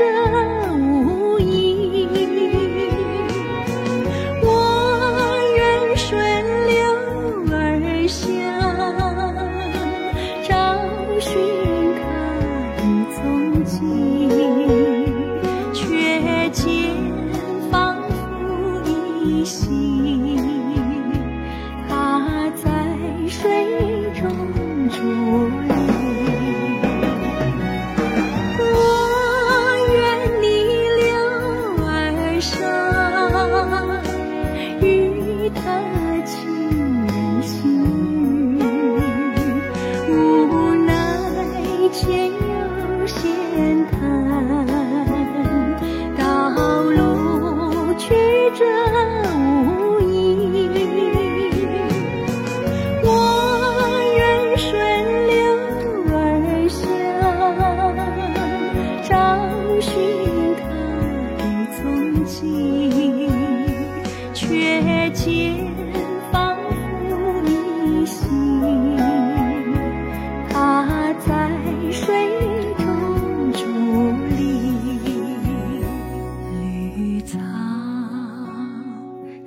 曲折无依。我愿顺流而下，找寻它的踪迹，却见仿佛一心，它在水中伫立。险滩，道路曲折无依。我愿顺流而下，找寻它的踪迹，却见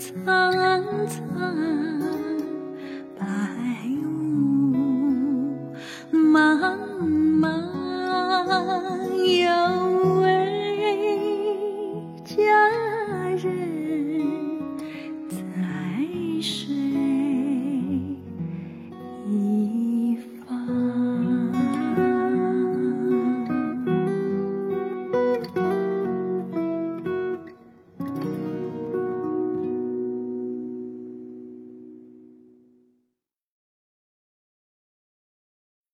苍苍。